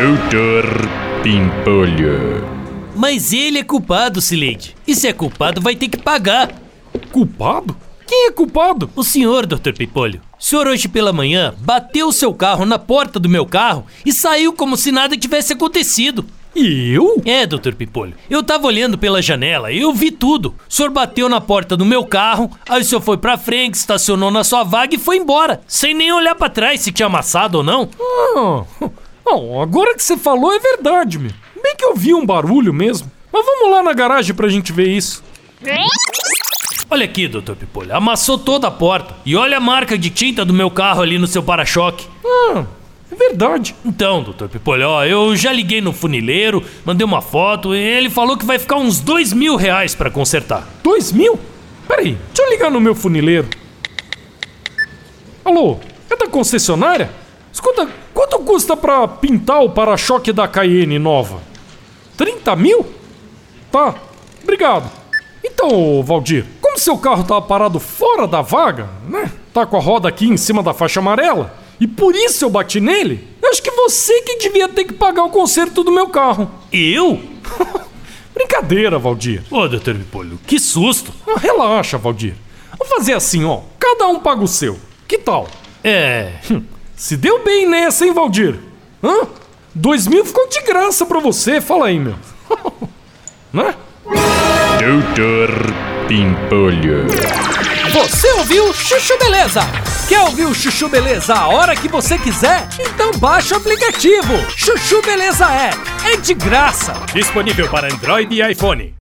Doutor Pimpolho. Mas ele é culpado, Sileide. E se é culpado, vai ter que pagar. Culpado? Quem é culpado? O senhor, Dr. Pimpolho. O senhor hoje pela manhã bateu o seu carro na porta do meu carro e saiu como se nada tivesse acontecido. E eu? É, Dr. Pipolho. Eu tava olhando pela janela e eu vi tudo. O senhor bateu na porta do meu carro, aí o senhor foi pra frente, estacionou na sua vaga e foi embora, sem nem olhar pra trás se tinha amassado ou não. Ah, não, agora que você falou é verdade, meu. Bem que eu vi um barulho mesmo. Mas vamos lá na garagem pra gente ver isso. Olha aqui, Dr. Pipolho, amassou toda a porta. E olha a marca de tinta do meu carro ali no seu para-choque. Ah, é verdade. Então, doutor Pipolho, ó, eu já liguei no funileiro, mandei uma foto e ele falou que vai ficar uns dois mil reais pra consertar. Dois mil? Peraí, deixa eu ligar no meu funileiro. Alô, é da concessionária? Custa pra pintar o para-choque da Cayenne nova? 30 mil? Tá, obrigado. Então, Valdir, como seu carro tá parado fora da vaga, né? Tá com a roda aqui em cima da faixa amarela, e por isso eu bati nele, eu acho que você que devia ter que pagar o conserto do meu carro. Eu? Brincadeira, Valdir. Ô, doutor Pipolho, que susto. Ah, relaxa, Valdir. Vamos fazer assim, ó. Cada um paga o seu. Que tal? É. Hum, se deu bem nessa, hein, Valdir? Hã? Dois mil ficou de graça pra você, fala aí, meu. né? Doutor Pimpolho. Você ouviu Chuchu Beleza? Quer ouvir o Chuchu Beleza a hora que você quiser? Então baixa o aplicativo. Chuchu Beleza é. É de graça. Disponível para Android e iPhone.